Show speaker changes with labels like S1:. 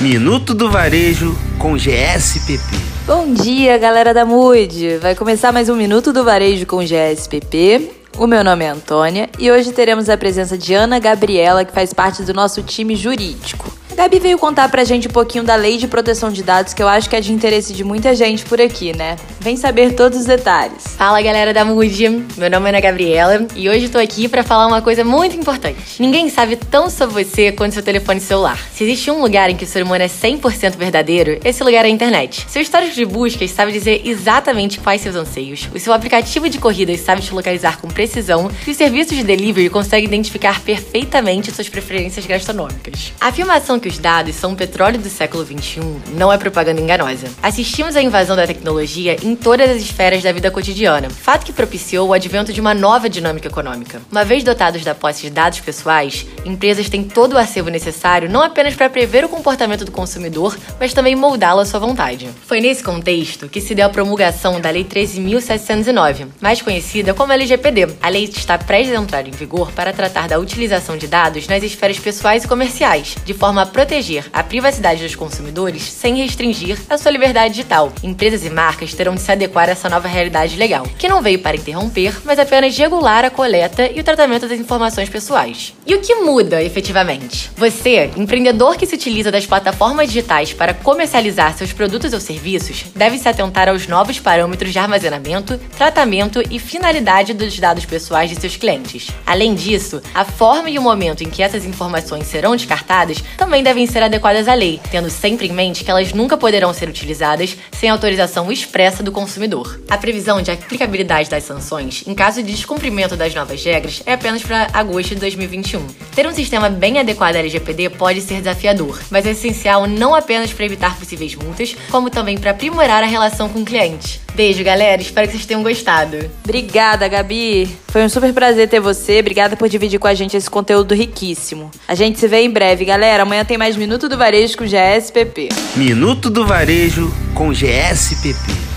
S1: Minuto do Varejo com GSPP.
S2: Bom dia, galera da MUD! Vai começar mais um Minuto do Varejo com GSPP. O meu nome é Antônia e hoje teremos a presença de Ana Gabriela, que faz parte do nosso time jurídico. Gabi veio contar pra gente um pouquinho da lei de proteção de dados, que eu acho que é de interesse de muita gente por aqui, né? Vem saber todos os detalhes.
S3: Fala galera da Mood, meu nome é Ana Gabriela e hoje tô aqui para falar uma coisa muito importante. Ninguém sabe tão sobre você quanto seu telefone celular. Se existe um lugar em que o ser humano é 100% verdadeiro, esse lugar é a internet. Seu histórico de buscas sabe dizer exatamente quais seus anseios, o seu aplicativo de corridas sabe te localizar com precisão e os serviços de delivery conseguem identificar perfeitamente suas preferências gastronômicas. A afirmação que os dados são o petróleo do século XXI não é propaganda enganosa. Assistimos à invasão da tecnologia em todas as esferas da vida cotidiana, fato que propiciou o advento de uma nova dinâmica econômica. Uma vez dotados da posse de dados pessoais, empresas têm todo o acervo necessário não apenas para prever o comportamento do consumidor, mas também moldá-lo à sua vontade. Foi nesse contexto que se deu a promulgação da Lei 13.709, mais conhecida como LGPD. A lei está prestes a entrar em vigor para tratar da utilização de dados nas esferas pessoais e comerciais, de forma a proteger a privacidade dos consumidores sem restringir a sua liberdade digital. Empresas e marcas terão de se adequar a essa nova realidade legal, que não veio para interromper, mas apenas regular a coleta e o tratamento das informações pessoais. E o que muda efetivamente? Você, empreendedor que se utiliza das plataformas digitais para comercializar seus produtos ou serviços, deve se atentar aos novos parâmetros de armazenamento, tratamento e finalidade dos dados pessoais de seus clientes. Além disso, a forma e o momento em que essas informações serão descartadas também devem ser adequadas à lei, tendo sempre em mente que elas nunca poderão ser utilizadas sem autorização expressa do consumidor. A previsão de aplicabilidade das sanções, em caso de descumprimento das novas regras, é apenas para agosto de 2021. Ter um sistema bem adequado à LGPD pode ser desafiador, mas é essencial não apenas para evitar possíveis multas, como também para aprimorar a relação com o cliente. Beijo, galera. Espero que vocês tenham gostado.
S2: Obrigada, Gabi. Foi um super prazer ter você. Obrigada por dividir com a gente esse conteúdo riquíssimo. A gente se vê em breve, galera. Amanhã tem mais Minuto do Varejo com GSPP.
S1: Minuto do Varejo com GSPP.